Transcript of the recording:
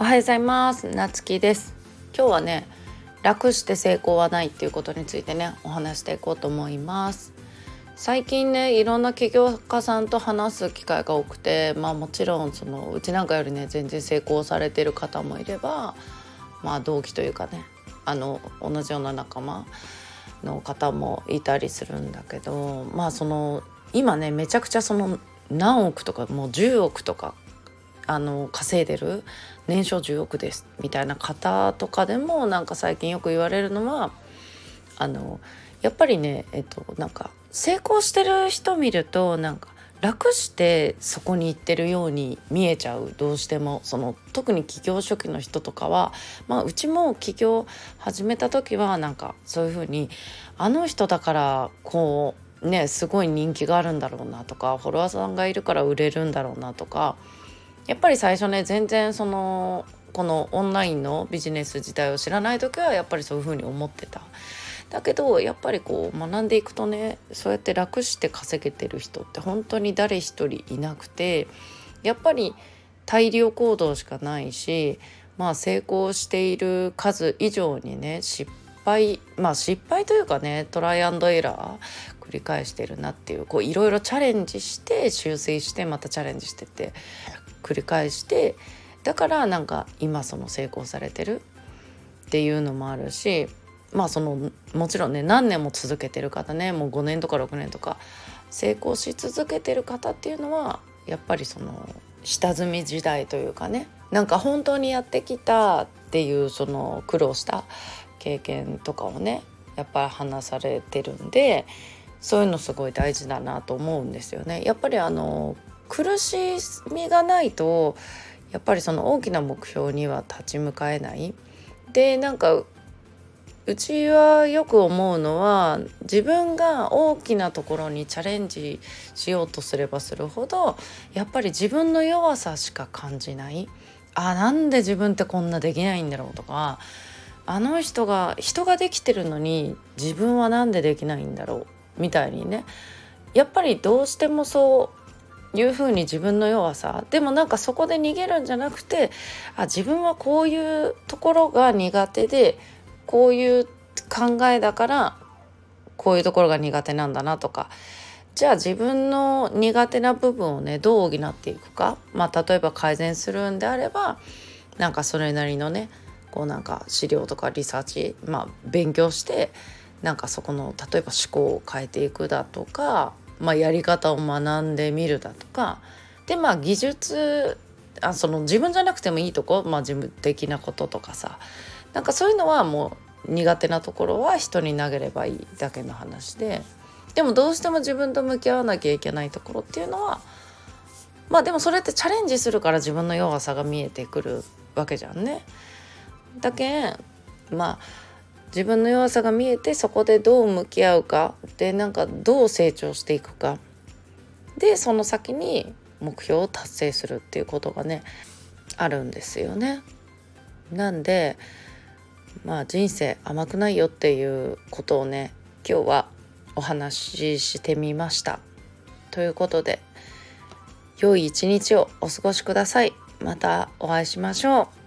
おはようございます。なつきです。今日はね楽して成功はないっていうことについてねお話していこうと思います。最近ねいろんな起業家さんと話す機会が多くてまあもちろんそのうちなんかよりね全然成功されてる方もいればまあ同期というかねあの同じような仲間の方もいたりするんだけどまあその今ねめちゃくちゃその何億とかもう10億とかあの稼いでる年商10億ですみたいな方とかでもなんか最近よく言われるのはあのやっぱりねえっとなんか成功してる人見るとなんか楽してそこに行ってるように見えちゃう。どうしてもその特に起業初期の人とかは、まあ、うちも起業始めた時はなんかそういうふうにあの人だからこうねすごい人気があるんだろうなとかフォロワーさんがいるから売れるんだろうなとかやっぱり最初ね全然そのこのオンラインのビジネス自体を知らない時はやっぱりそういうふうに思ってた。だけどやっぱりこう学んでいくとねそうやって楽して稼げてる人って本当に誰一人いなくてやっぱり大量行動しかないしまあ成功している数以上にね失敗まあ失敗というかねトライアンドエラー繰り返してるなっていうこういろいろチャレンジして修正してまたチャレンジしてって繰り返してだからなんか今その成功されてるっていうのもあるしまあそのもちろんね何年も続けてる方ねもう5年とか6年とか成功し続けてる方っていうのはやっぱりその下積み時代というかねなんか本当にやってきたっていうその苦労した経験とかをねやっぱり話されてるんでそういうのすごい大事だなと思うんですよね。やっぱりあの苦しみがないとやっぱりその大きな目標には立ち向かえない。でなんかうちはよく思うのは自分が大きなところにチャレンジしようとすればするほどやっぱり自分の弱さしか感じないあなんで自分ってこんなできないんだろうとかあの人が人ができてるのに自分は何でできないんだろうみたいにねやっぱりどうしてもそういうふうに自分の弱さ。でもなんかそこで逃げるんじゃなくてあ自分はこういうところが苦手でこういう考えだからこういうところが苦手なんだなとか。じゃあ自分の苦手な部分をねどう補っていくか。まあ例えば改善するんであればなんかそれなりのねこうなんか資料とかリサーチまあ勉強してなんかそこの例えば思考を変えていくだとか、まあ、やり方を学んでみるだとか。でまあ技術あその自分じゃなくてもいいとこ、まあ、事務的なこととかさ。なんかそういうのはもう苦手なところは人に投げればいいだけの話で。でもどうしても自分と向き合わなきゃいけないところっていうのはまあでもそれってチャレンジするから自分の弱さが見えてくるわけじゃんね。だけまあ自分の弱さが見えてそこでどう向き合うかでなんかどう成長していくかでその先に目標を達成するっていうことがねあるんですよね。なんでまあ人生甘くないよっていうことをね今日はお話ししてみました。ということで良い一日をお過ごしください。またお会いしましょう。